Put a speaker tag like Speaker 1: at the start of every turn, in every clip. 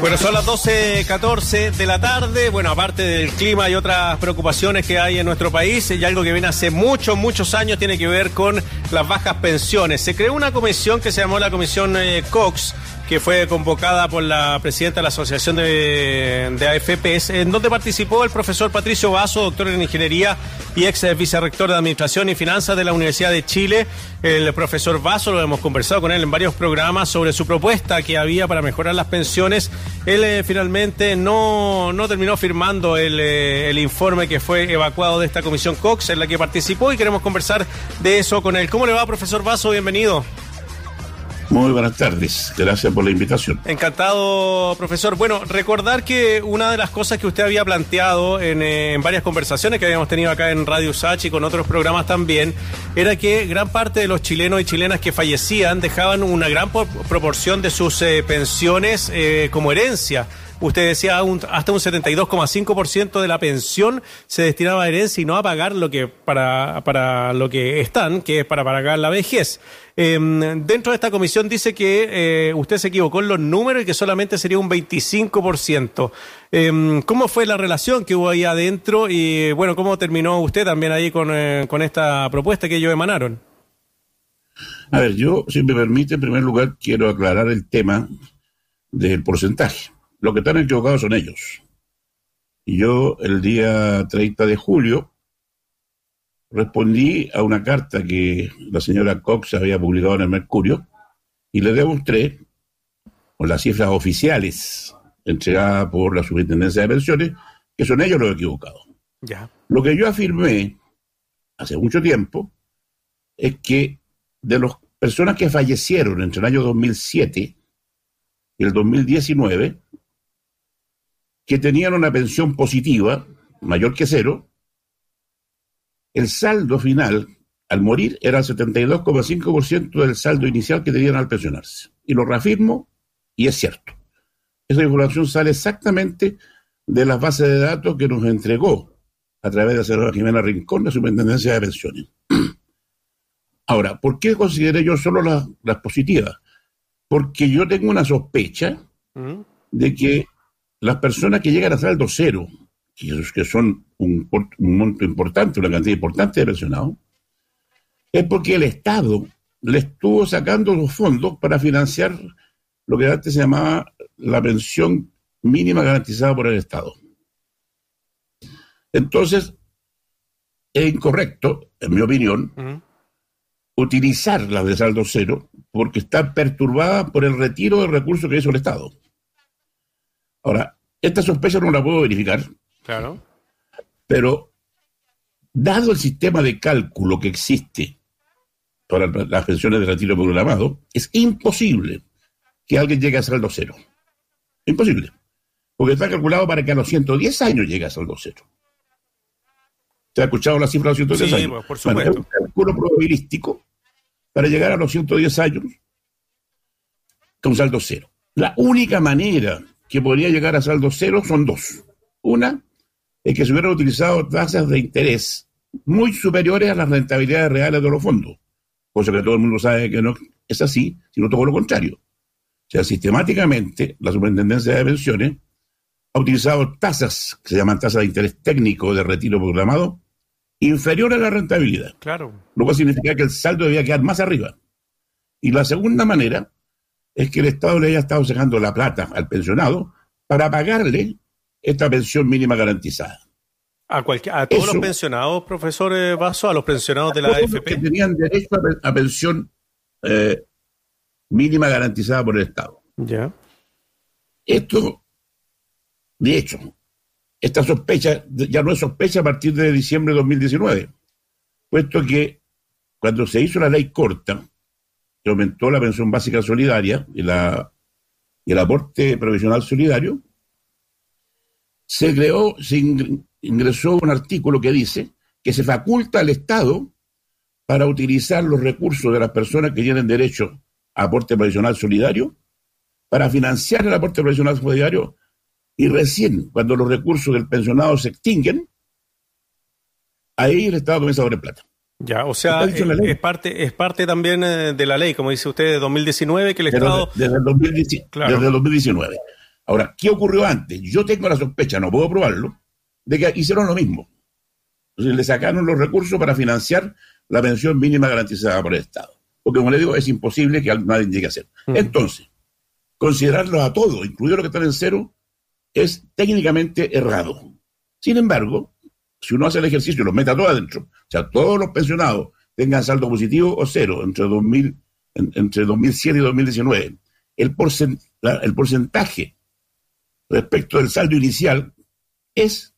Speaker 1: Bueno, son las 12.14 de la tarde. Bueno, aparte del clima y otras preocupaciones que hay en nuestro país, y algo que viene hace muchos, muchos años tiene que ver con las bajas pensiones. Se creó una comisión que se llamó la Comisión eh, Cox que fue convocada por la presidenta de la Asociación de, AFPs, en donde participó el profesor Patricio Vaso, doctor en Ingeniería y ex vicerrector de Administración y Finanzas de la Universidad de Chile. El profesor Vaso, lo hemos conversado con él en varios programas sobre su propuesta que había para mejorar las pensiones. Él eh, finalmente no, no terminó firmando el, eh, el informe que fue evacuado de esta comisión Cox en la que participó y queremos conversar de eso con él. ¿Cómo le va, profesor Vaso? Bienvenido.
Speaker 2: Muy buenas tardes, gracias por la invitación.
Speaker 1: Encantado, profesor. Bueno, recordar que una de las cosas que usted había planteado en, eh, varias conversaciones que habíamos tenido acá en Radio Sachi y con otros programas también, era que gran parte de los chilenos y chilenas que fallecían dejaban una gran proporción de sus eh, pensiones eh, como herencia usted decía un, hasta un 72,5% de la pensión se destinaba a herencia y no a pagar lo que para, para lo que están, que es para pagar la vejez. Eh, dentro de esta comisión dice que eh, usted se equivocó en los números y que solamente sería un 25%. Eh, ¿Cómo fue la relación que hubo ahí adentro y bueno, cómo terminó usted también ahí con, eh, con esta propuesta que ellos emanaron?
Speaker 2: A ver, yo, si me permite, en primer lugar quiero aclarar el tema del porcentaje. Los que están equivocados son ellos. Y yo el día 30 de julio respondí a una carta que la señora Cox había publicado en el Mercurio y le demostré con las cifras oficiales entregadas por la Superintendencia de Pensiones que son ellos los equivocados.
Speaker 1: Ya.
Speaker 2: Lo que yo afirmé hace mucho tiempo es que de las personas que fallecieron entre el año 2007 y el 2019, que tenían una pensión positiva mayor que cero, el saldo final al morir era el 72,5% del saldo inicial que tenían al pensionarse. Y lo reafirmo y es cierto. Esa información sale exactamente de las bases de datos que nos entregó a través de la señora Jimena Rincón, la Superintendencia de Pensiones. Ahora, ¿por qué consideré yo solo las, las positivas? Porque yo tengo una sospecha
Speaker 1: ¿Mm?
Speaker 2: de que las personas que llegan a saldo cero, que son un, un, monto importante, una cantidad importante de pensionados, es porque el Estado le estuvo sacando los fondos para financiar lo que antes se llamaba la pensión mínima garantizada por el Estado. Entonces, es incorrecto, en mi opinión, uh -huh. utilizar las de saldo cero porque está perturbada por el retiro de recursos que hizo el Estado. Ahora, esta sospecha no la puedo verificar.
Speaker 1: Claro.
Speaker 2: Pero, dado el sistema de cálculo que existe para las pensiones de retiro programado, es imposible que alguien llegue a saldo cero. Imposible. Porque está calculado para que a los 110 años llegue a saldo cero. ¿Te ha escuchado la cifra de los 110
Speaker 1: sí,
Speaker 2: años?
Speaker 1: Pues, por supuesto.
Speaker 2: Bueno, es un cálculo probabilístico para llegar a los 110 años con saldo cero. La única manera que podría llegar a saldo cero son dos. Una es que se hubieran utilizado tasas de interés muy superiores a las rentabilidades reales de los fondos, cosa que todo el mundo sabe que no es así, sino todo lo contrario. O sea, sistemáticamente la Superintendencia de Pensiones ha utilizado tasas que se llaman tasas de interés técnico de retiro programado inferior a la rentabilidad.
Speaker 1: Claro.
Speaker 2: Lo cual significa que el saldo debía quedar más arriba. Y la segunda manera es que el Estado le haya estado sacando la plata al pensionado para pagarle esta pensión mínima garantizada.
Speaker 1: A, cualquier, a todos Eso, los pensionados, profesor eh, Vaso, a los pensionados de la AFP.
Speaker 2: Que tenían derecho a, a pensión eh, mínima garantizada por el Estado.
Speaker 1: Ya.
Speaker 2: Esto, de hecho, esta sospecha ya no es sospecha a partir de diciembre de 2019, puesto que cuando se hizo la ley corta, que aumentó la pensión básica solidaria y el aporte provisional solidario, se creó, se ingresó un artículo que dice que se faculta al Estado para utilizar los recursos de las personas que tienen derecho a aporte provisional solidario para financiar el aporte provisional solidario y recién cuando los recursos del pensionado se extinguen, ahí el Estado comienza a poner plata.
Speaker 1: Ya, o sea, es, es, parte, es parte también de la ley, como dice usted, de 2019, que el Estado...
Speaker 2: Desde, el, 2010, claro. desde el 2019. Ahora, ¿qué ocurrió antes? Yo tengo la sospecha, no puedo probarlo, de que hicieron lo mismo. Entonces le sacaron los recursos para financiar la pensión mínima garantizada por el Estado. Porque, como le digo, es imposible que nadie llegue a hacer. Entonces, considerarlo a todo, incluido lo que están en cero, es técnicamente errado. Sin embargo, si uno hace el ejercicio y lo mete a todo adentro, o sea, todos los pensionados tengan saldo positivo o cero entre, 2000, entre 2007 y 2019, el, el porcentaje respecto del saldo inicial es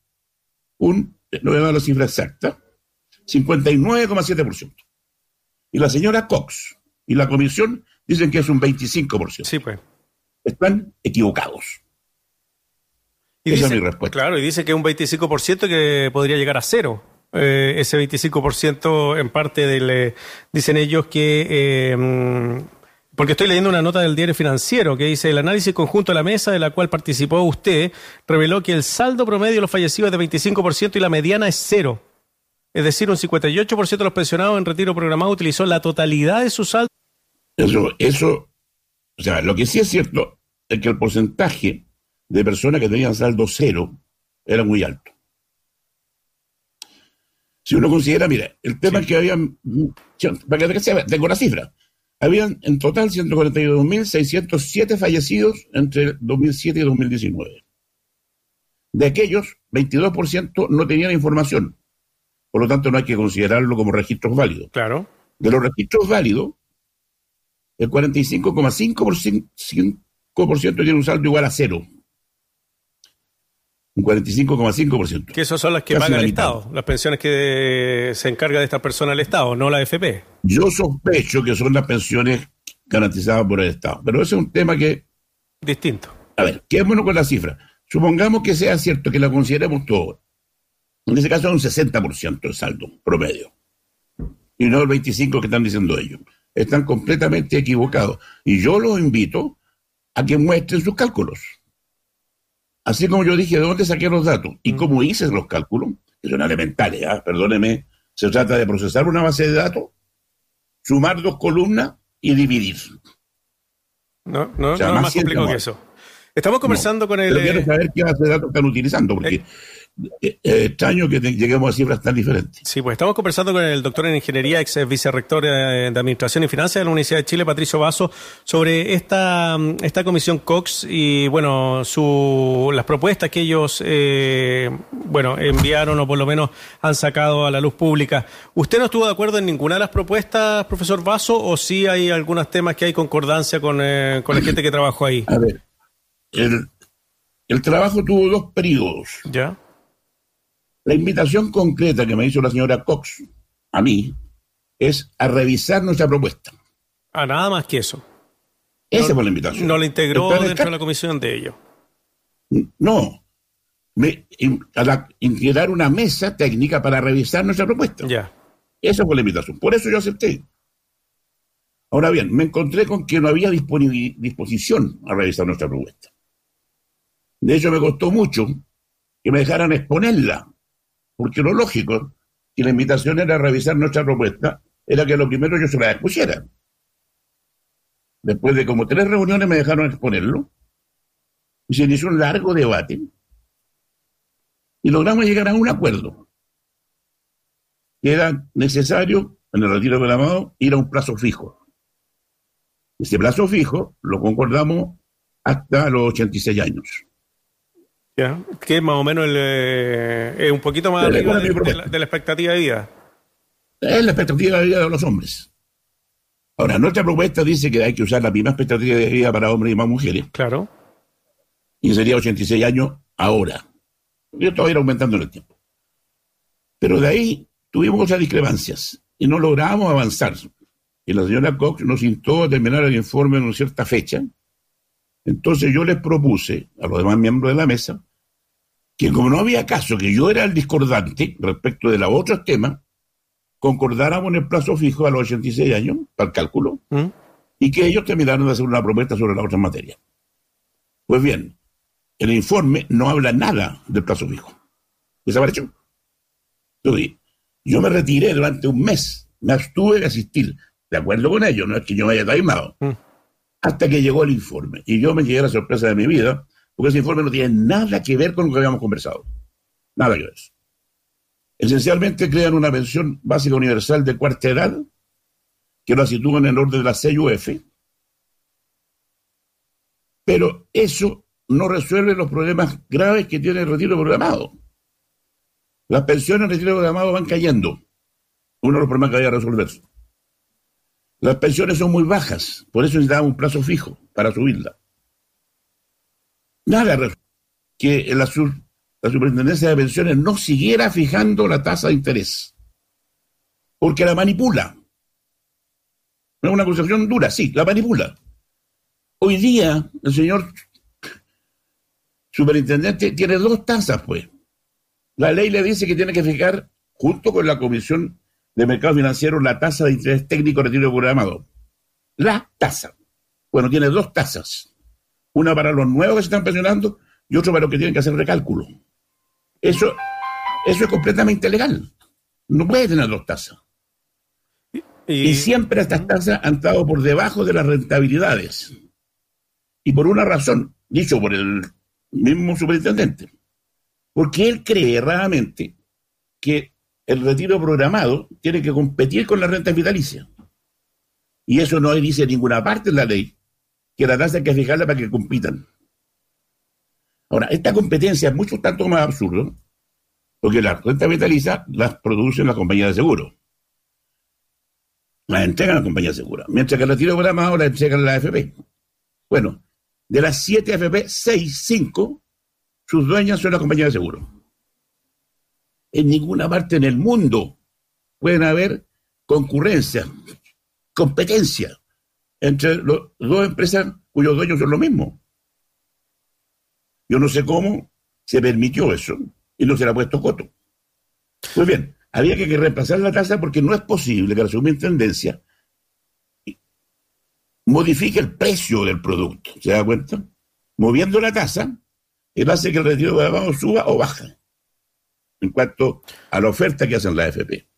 Speaker 2: un, no voy a dar la cifra exacta, 59,7%. Y la señora Cox y la comisión dicen que es un 25%.
Speaker 1: Sí, pues.
Speaker 2: Están equivocados.
Speaker 1: Esa es mi respuesta. Claro, y dice que un 25% que podría llegar a cero. Eh, ese 25% en parte del, dicen ellos que... Eh, porque estoy leyendo una nota del diario financiero que dice, el análisis conjunto de la mesa de la cual participó usted reveló que el saldo promedio de los fallecidos es de 25% y la mediana es cero. Es decir, un 58% de los pensionados en retiro programado utilizó la totalidad de su saldo.
Speaker 2: Eso, eso, o sea, lo que sí es cierto es que el porcentaje de personas que tenían saldo cero era muy alto. Si uno considera, mira, el tema es que habían, para que se tengo la cifra, habían en total 142.607 fallecidos entre 2007 y 2019. De aquellos, 22% no tenían información. Por lo tanto, no hay que considerarlo como registros válidos.
Speaker 1: Claro.
Speaker 2: De los registros válidos, el 45,5% tiene un saldo igual a cero. Un 45,5%.
Speaker 1: Que esas son las que paga el Estado, las pensiones que se encarga de esta persona el Estado, no la FP.
Speaker 2: Yo sospecho que son las pensiones garantizadas por el Estado, pero ese es un tema que...
Speaker 1: Distinto.
Speaker 2: A ver, quedémonos con la cifra. Supongamos que sea cierto, que la consideremos todo. En ese caso es un 60% el saldo promedio. Y no el 25% que están diciendo ellos. Están completamente equivocados. Y yo los invito a que muestren sus cálculos. Así como yo dije, ¿de dónde saqué los datos? Y mm. cómo hice los cálculos, que son elementales, ¿ah? perdóneme, se trata de procesar una base de datos, sumar dos columnas y dividir.
Speaker 1: No, no, no es más complicado que eso. Estamos conversando con el.
Speaker 2: Pero quiero saber qué base de datos están utilizando, porque eh, eh, extraño que lleguemos a cifras tan diferentes.
Speaker 1: Sí, pues estamos conversando con el doctor en ingeniería, ex vicerrector de, Administración y Finanzas de la Universidad de Chile, Patricio Vaso, sobre esta, esta comisión Cox y, bueno, su, las propuestas que ellos, eh, bueno, enviaron o por lo menos han sacado a la luz pública. ¿Usted no estuvo de acuerdo en ninguna de las propuestas, profesor Vaso, o sí hay algunos temas que hay concordancia con, con la gente que trabajó ahí?
Speaker 2: A ver, el, el trabajo tuvo dos periodos.
Speaker 1: ¿Ya?
Speaker 2: La invitación concreta que me hizo la señora Cox a mí es a revisar nuestra propuesta.
Speaker 1: A nada más que eso.
Speaker 2: Esa fue la invitación.
Speaker 1: No la integró dentro de la comisión de ellos.
Speaker 2: No. Me, a integrar una mesa técnica para revisar nuestra propuesta.
Speaker 1: Ya.
Speaker 2: Esa fue la invitación. Por eso yo acepté. Ahora bien, me encontré con que no había disposición a revisar nuestra propuesta. De hecho, me costó mucho que me dejaran exponerla porque lo lógico, si la invitación era revisar nuestra propuesta, era que lo primero yo se la expusiera. Después de como tres reuniones me dejaron exponerlo, y se inició un largo debate, y logramos llegar a un acuerdo, que era necesario, en el retiro del amado, ir a un plazo fijo. Ese plazo fijo lo concordamos hasta los 86 años
Speaker 1: que es más o menos el, eh, un poquito más arriba de, la, expectativa de vida.
Speaker 2: Es la expectativa de vida de los hombres. Ahora, nuestra propuesta dice que hay que usar la misma expectativa de vida para hombres y más mujeres.
Speaker 1: Claro.
Speaker 2: Y sería 86 años ahora. Yo todavía ir aumentando en el tiempo. Pero de ahí tuvimos otras discrepancias y no logramos avanzar. Y la señora Cox nos instó a terminar el informe en una cierta fecha. Entonces yo les propuse a los demás miembros de la mesa que como no había caso que yo era el discordante respecto de los otros temas, concordáramos en el plazo fijo a los 86 años, para el cálculo, ¿Mm? y que ellos terminaron de hacer una propuesta sobre la otra materia. Pues bien, el informe no habla nada del plazo fijo. Desapareció. Entonces, yo me retiré durante un mes, me abstuve de asistir, de acuerdo con ellos, no es que yo me haya taimado, ¿Mm? hasta que llegó el informe. Y yo me llegué a la sorpresa de mi vida, porque ese informe no tiene nada que ver con lo que habíamos conversado. Nada que ver. Esencialmente crean una pensión básica universal de cuarta edad, que la sitúan en el orden de la CUF, pero eso no resuelve los problemas graves que tiene el retiro programado. Las pensiones en retiro programado van cayendo. Uno de los problemas que hay a resolver. Las pensiones son muy bajas, por eso necesitamos un plazo fijo para subirla. Nada que la, la superintendencia de pensiones no siguiera fijando la tasa de interés, porque la manipula. Es una acusación dura, sí, la manipula. Hoy día el señor superintendente tiene dos tasas, pues. La ley le dice que tiene que fijar, junto con la Comisión de Mercado Financiero, la tasa de interés técnico retiro programado. La tasa. Bueno, tiene dos tasas. Una para los nuevos que se están pensionando y otra para los que tienen que hacer recálculo. Eso, eso es completamente legal. No puede tener dos tasas. Y, siempre estas tasas han estado por debajo de las rentabilidades. Y por una razón, dicho por el mismo superintendente. Porque él cree erradamente que el retiro programado tiene que competir con la renta vitalicia. Y eso no dice en ninguna parte de la ley, que la tasa hay que fijarla para que compitan. Ahora, esta competencia es mucho tanto más absurdo, porque la renta vitalicia las producen las compañías de seguro. Las entregan las compañías de seguro. Mientras que el retiro programado las entregan la AFP. Bueno, de las siete AFP, seis, cinco, sus dueñas son las compañías de seguro. En ninguna parte en el mundo pueden haber concurrencia, competencia entre las dos empresas cuyos dueños son lo mismo. Yo no sé cómo se permitió eso y no se le ha puesto coto. Pues bien, había que reemplazar la tasa porque no es posible que la superintendencia modifique el precio del producto. ¿Se da cuenta? Moviendo la tasa, él hace que el retiro de abajo suba o baja en cuanto a la oferta que hacen la AFP.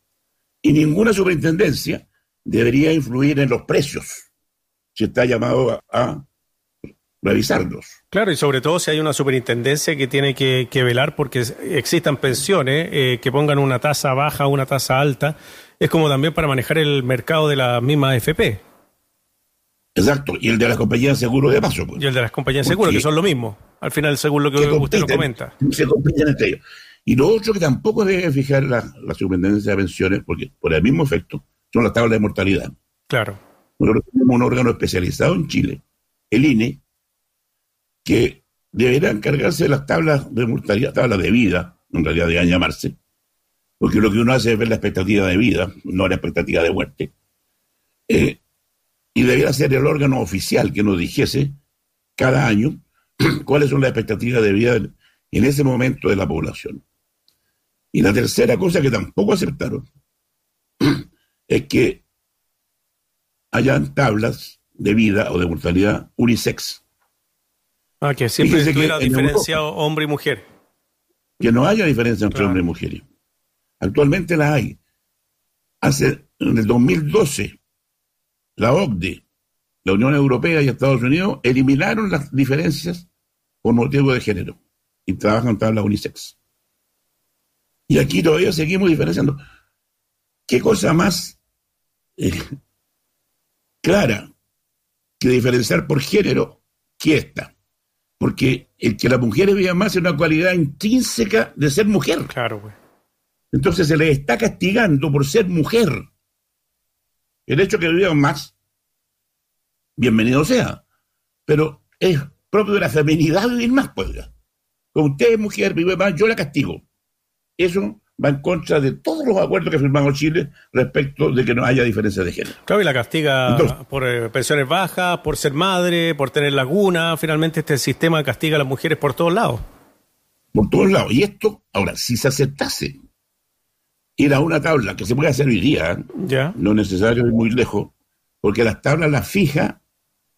Speaker 2: Y ninguna superintendencia debería influir en los precios si está llamado a, revisarlos.
Speaker 1: Claro, y sobre todo si hay una superintendencia que tiene que, velar porque existan pensiones eh, que pongan una tasa baja o una tasa alta, es como también para manejar el mercado de la misma AFP.
Speaker 2: Exacto, y el de las compañías de seguro de paso.
Speaker 1: Pues. Y el de las compañías de seguro, que son lo mismo, al final, según lo que usted lo comenta.
Speaker 2: Se compiten entre ellos. Y lo otro que tampoco debe fijar la, la superintendencia de pensiones, porque por el mismo efecto, son las tablas de mortalidad.
Speaker 1: Claro.
Speaker 2: Un órgano especializado en Chile, el INE, que deberá encargarse de las tablas de mortalidad, tablas de vida, en realidad deben llamarse, porque lo que uno hace es ver la expectativa de vida, no la expectativa de muerte. Eh, y debiera ser el órgano oficial que nos dijese cada año cuáles son las expectativas de vida en ese momento de la población. Y la tercera cosa que tampoco aceptaron es que hayan tablas de vida o de mortalidad unisex.
Speaker 1: Ah, que siempre estuviera diferenciado hombre y mujer.
Speaker 2: Que no haya diferencia entre hombre y mujer. Actualmente la hay. Hace, en el 2012, la OCDE, la Unión Europea y Estados Unidos eliminaron las diferencias por motivo de género y trabajan tablas unisex. Y aquí todavía seguimos diferenciando. ¿Qué cosa más eh, clara que diferenciar por género que esta? Porque el que las mujeres vivan más es una cualidad intrínseca de ser mujer.
Speaker 1: Claro, güey.
Speaker 2: Entonces se les está castigando por ser mujer. El hecho de que vivan más, bienvenido sea. Pero es propio de la feminidad vivir más, pues. Como usted es mujer, vive más, yo la castigo. Eso va en contra de todos los acuerdos que firmamos Chile respecto de que no haya diferencia de género.
Speaker 1: Claro, y la castiga por eh, pensiones bajas, por ser madre, por tener laguna. Finalmente este sistema castiga a las mujeres por todos lados.
Speaker 2: Por todos lados. Y esto, ahora, si se aceptase ir a una tabla que se puede hacer hoy día,
Speaker 1: ya.
Speaker 2: no es necesario ir muy lejos, porque las tablas las fija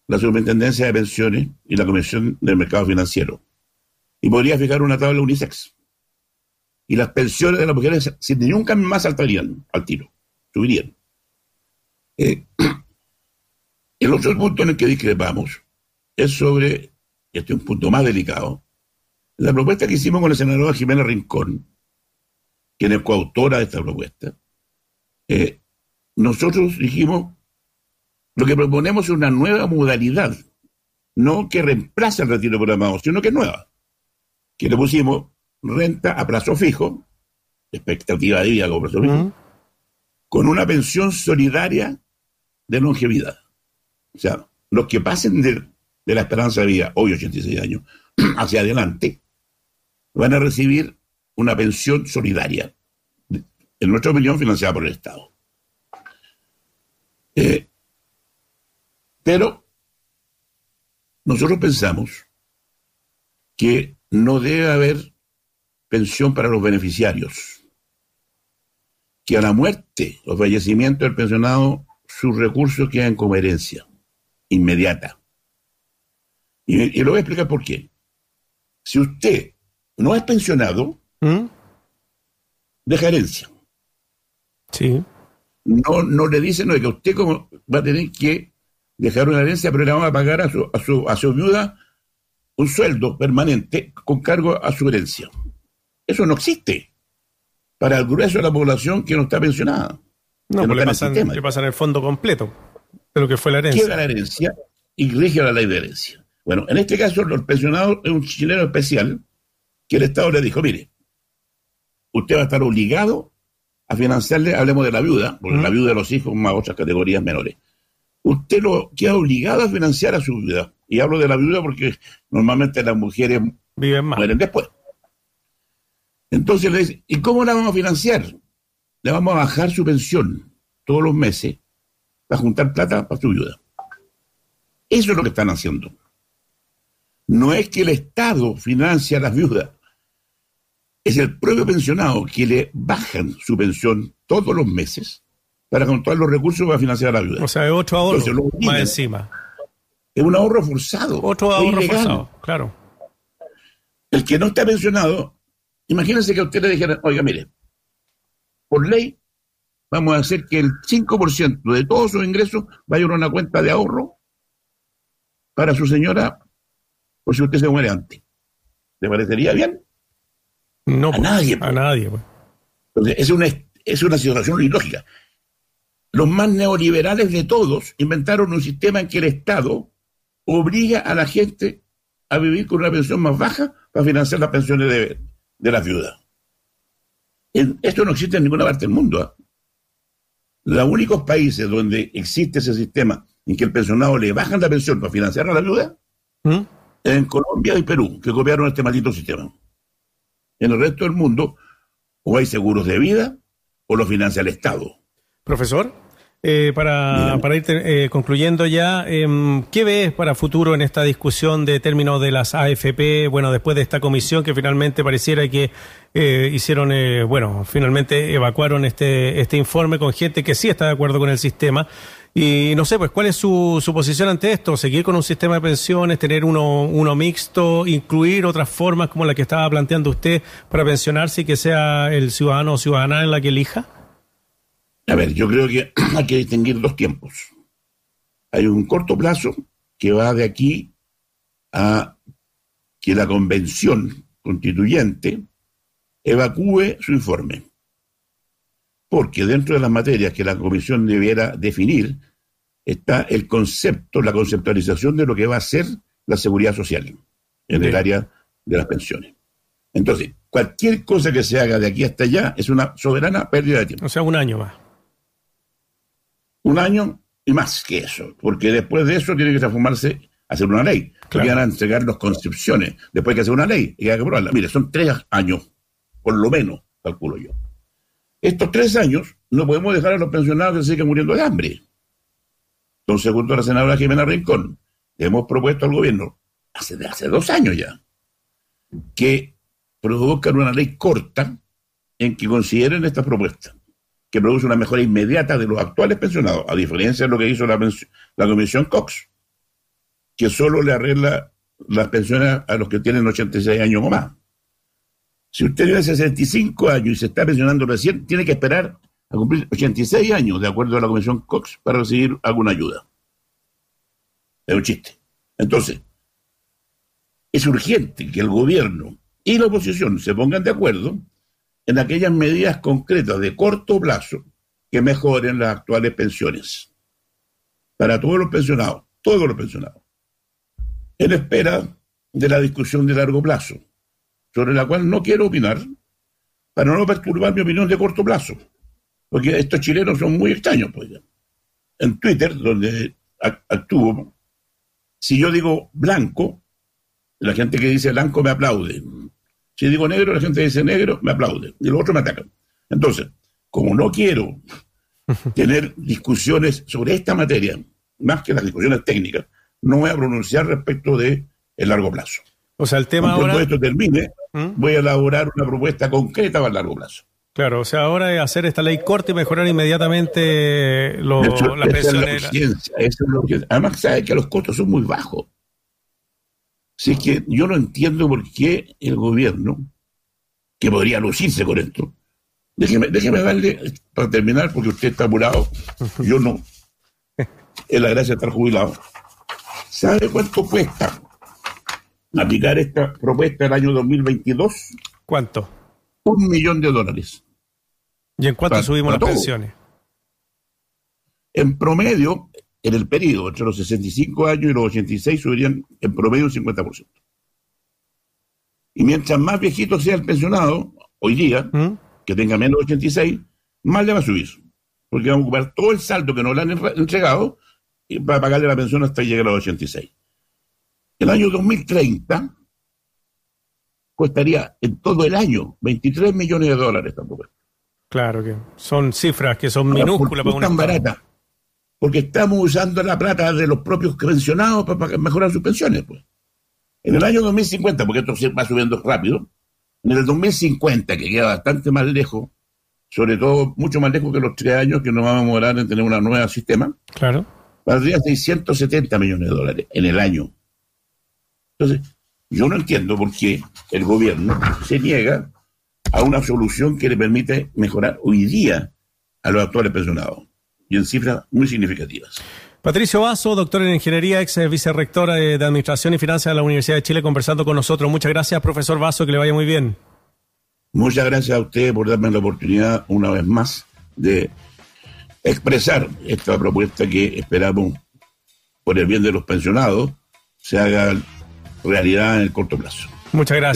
Speaker 2: la Superintendencia de Pensiones y la Comisión del Mercado Financiero. Y podría fijar una tabla unisex. Y las pensiones de las mujeres sin ningún cambio más saltarían al tiro, subirían. Eh, el otro punto en el que discrepamos es sobre este es un punto más delicado, la propuesta que hicimos con la senadora Jimena Rincón, quien es coautora de esta propuesta, eh, nosotros dijimos, lo que proponemos es una nueva modalidad, no que reemplace el retiro programado, sino que es nueva, que le pusimos renta a plazo fijo, expectativa de vida como plazo fijo, con una pensión solidaria de longevidad. O sea, los que pasen de, de la esperanza de vida, hoy 86 años, hacia adelante, van a recibir una pensión solidaria, en nuestra opinión financiada por el Estado. Eh, pero nosotros pensamos que no debe haber pensión para los beneficiarios, que a la muerte o fallecimiento del pensionado sus recursos quedan como herencia inmediata. Y, lo voy a explicar por qué. Si usted no es pensionado, ¿Mm? deja herencia.
Speaker 1: Sí.
Speaker 2: No, no le dicen no, que usted como va a tener que dejar una herencia, pero le vamos a pagar a su, a su, a su viuda un sueldo permanente con cargo a su herencia. Eso no existe para el grueso de la población que no está pensionada.
Speaker 1: No, pues le, pasan, le pasan el fondo completo de lo que fue la herencia.
Speaker 2: Queda la herencia y rige la ley de herencia. Bueno, en este caso, el pensionado es un chileno especial que el Estado le dijo, mire, usted va a estar obligado a financiarle, hablemos de la viuda, porque la viuda de los hijos más otras categorías menores. Usted lo queda obligado a financiar a su viuda. Y hablo de la viuda porque normalmente las mujeres
Speaker 1: Viven más.
Speaker 2: mueren después. Entonces le dice, ¿y cómo la vamos a financiar? Le vamos a bajar su pensión todos los meses para juntar plata para su viuda. Eso es lo que están haciendo. No es que el Estado financia a las viudas, es el propio pensionado que le bajan su pensión todos los meses para contar los recursos para financiar a la viuda.
Speaker 1: O sea, es otro ahorro más encima.
Speaker 2: Es un ahorro forzado.
Speaker 1: Otro ahorro forzado, claro.
Speaker 2: El que no está pensionado, imagínense que a usted le dijeran, oiga, mire, por ley vamos a hacer que el 5% de todos sus ingresos vaya a una cuenta de ahorro para su señora por si usted se muere antes. ¿Le parecería bien?
Speaker 1: No, a pues, nadie. A nadie. Pues.
Speaker 2: Entonces, es una, es una situación ilógica. Los más neoliberales de todos inventaron un sistema en que el Estado obliga a la gente a vivir con una pensión más baja para financiar las pensiones de, de las viudas. Esto no existe en ninguna parte del mundo. ¿ah? Los únicos países donde existe ese sistema en que el pensionado le bajan la pensión para financiar a la viuda ¿Mm? en Colombia y Perú, que copiaron este maldito sistema. En el resto del mundo, o hay seguros de vida o lo financia el Estado.
Speaker 1: Profesor, eh, para, para, ir eh, concluyendo ya, eh, ¿qué ves para futuro en esta discusión de términos de las AFP? Bueno, después de esta comisión que finalmente pareciera que eh, hicieron, bueno, finalmente evacuaron este, este informe con gente que sí está de acuerdo con el sistema. Y no sé, pues, ¿cuál es su, su posición ante esto? ¿Seguir con un sistema de pensiones, tener uno, uno mixto, incluir otras formas como la que estaba planteando usted para pensionarse y que sea el ciudadano o ciudadana en la que elija?
Speaker 2: A ver, yo creo que hay que distinguir dos tiempos. Hay un corto plazo que va de aquí a que la convención constituyente evacúe su informe porque dentro de las materias que la comisión debiera definir está el concepto, la conceptualización de lo que va a ser la seguridad social en el área de las pensiones. Entonces, cualquier cosa que se haga de aquí hasta allá es una soberana pérdida de tiempo.
Speaker 1: O sea, un año más.
Speaker 2: Un año y más que eso, porque después de eso tiene que transformarse, hacer una ley. Claro. van a entregar las concepciones, después hay que hacer una ley y hay que aprobarla. Mire, son tres años, por lo menos, calculo yo. Estos tres años no podemos dejar a los pensionados que se sigan muriendo de hambre. Entonces, junto a la senadora Jimena Rincón, hemos propuesto al gobierno, hace, hace dos años ya, que produzcan una ley corta en que consideren esta propuesta, que produce una mejora inmediata de los actuales pensionados, a diferencia de lo que hizo la, Comisión Cox, que solo le arregla las pensiones a los que tienen 86 años o más. Si usted tiene 65 años y se está pensionando recién, tiene que esperar a cumplir 86 años, de acuerdo a la Comisión Cox, para recibir alguna ayuda. Es un chiste. Entonces, es urgente que el gobierno y la oposición se pongan de acuerdo en aquellas medidas concretas de corto plazo que mejoren las actuales pensiones para todos los pensionados, todos los pensionados, en espera de la discusión de largo plazo, sobre la cual no quiero opinar, para no perturbar mi opinión de corto plazo, porque estos chilenos son muy extraños. Pues. En Twitter, donde actúo, si yo digo blanco, la gente que dice blanco me aplaude. Si digo negro, la gente dice negro me aplaude. Y los otros me atacan. Entonces, como no quiero tener discusiones sobre esta materia, más que las discusiones técnicas, no voy a pronunciar respecto de el largo plazo.
Speaker 1: O sea, el tema ahora...
Speaker 2: Cuando esto termine, ¿Mm? voy a elaborar una propuesta concreta para el largo plazo.
Speaker 1: Claro, o sea, ahora es hacer esta ley corta y mejorar inmediatamente lo, la
Speaker 2: además, sabe que los costos son muy bajos. Si es que yo no entiendo por qué el gobierno, que podría lucirse con esto, déjeme, déjeme darle, para terminar, porque usted está apurado, yo no. Es la gracia de estar jubilado. ¿Sabe cuánto cuesta aplicar esta propuesta el año 2022?
Speaker 1: ¿Cuánto?
Speaker 2: Un millón de dólares.
Speaker 1: ¿Y en cuánto subimos las pensiones?
Speaker 2: En promedio, en el periodo entre los 65 años y los 86 subirían en promedio un 50%. Y mientras más viejito sea el pensionado, hoy día, ¿Mm? que tenga menos de 86, más le va a subir. Porque va a ocupar todo el saldo que nos le han entregado para pagarle la pensión hasta llegar a los 86. El año 2030 costaría en todo el año 23 millones de dólares tampoco.
Speaker 1: Claro que son cifras que son minúsculas
Speaker 2: para una tan barata. Porque estamos usando la plata de los propios pensionados para mejorar sus pensiones, pues. En el año 2050, porque esto va subiendo rápido, en el 2050, que queda bastante más lejos, sobre todo mucho más lejos que los tres años que nos vamos a demorar en tener un nuevo sistema,
Speaker 1: claro.
Speaker 2: valdría 670 millones de dólares en el año. Entonces, yo no entiendo por qué el gobierno se niega a una solución que le permite mejorar hoy día a los actuales pensionados y en cifras muy significativas.
Speaker 1: Patricio Vaso, doctor en Ingeniería, ex vicerrector de Administración y Finanzas de la Universidad de Chile, conversando con nosotros. Muchas gracias, profesor Vaso, que le vaya muy bien.
Speaker 2: Muchas gracias a usted por darme la oportunidad una vez más de expresar esta propuesta que esperamos, por el bien de los pensionados, se haga realidad en el corto plazo.
Speaker 1: Muchas gracias.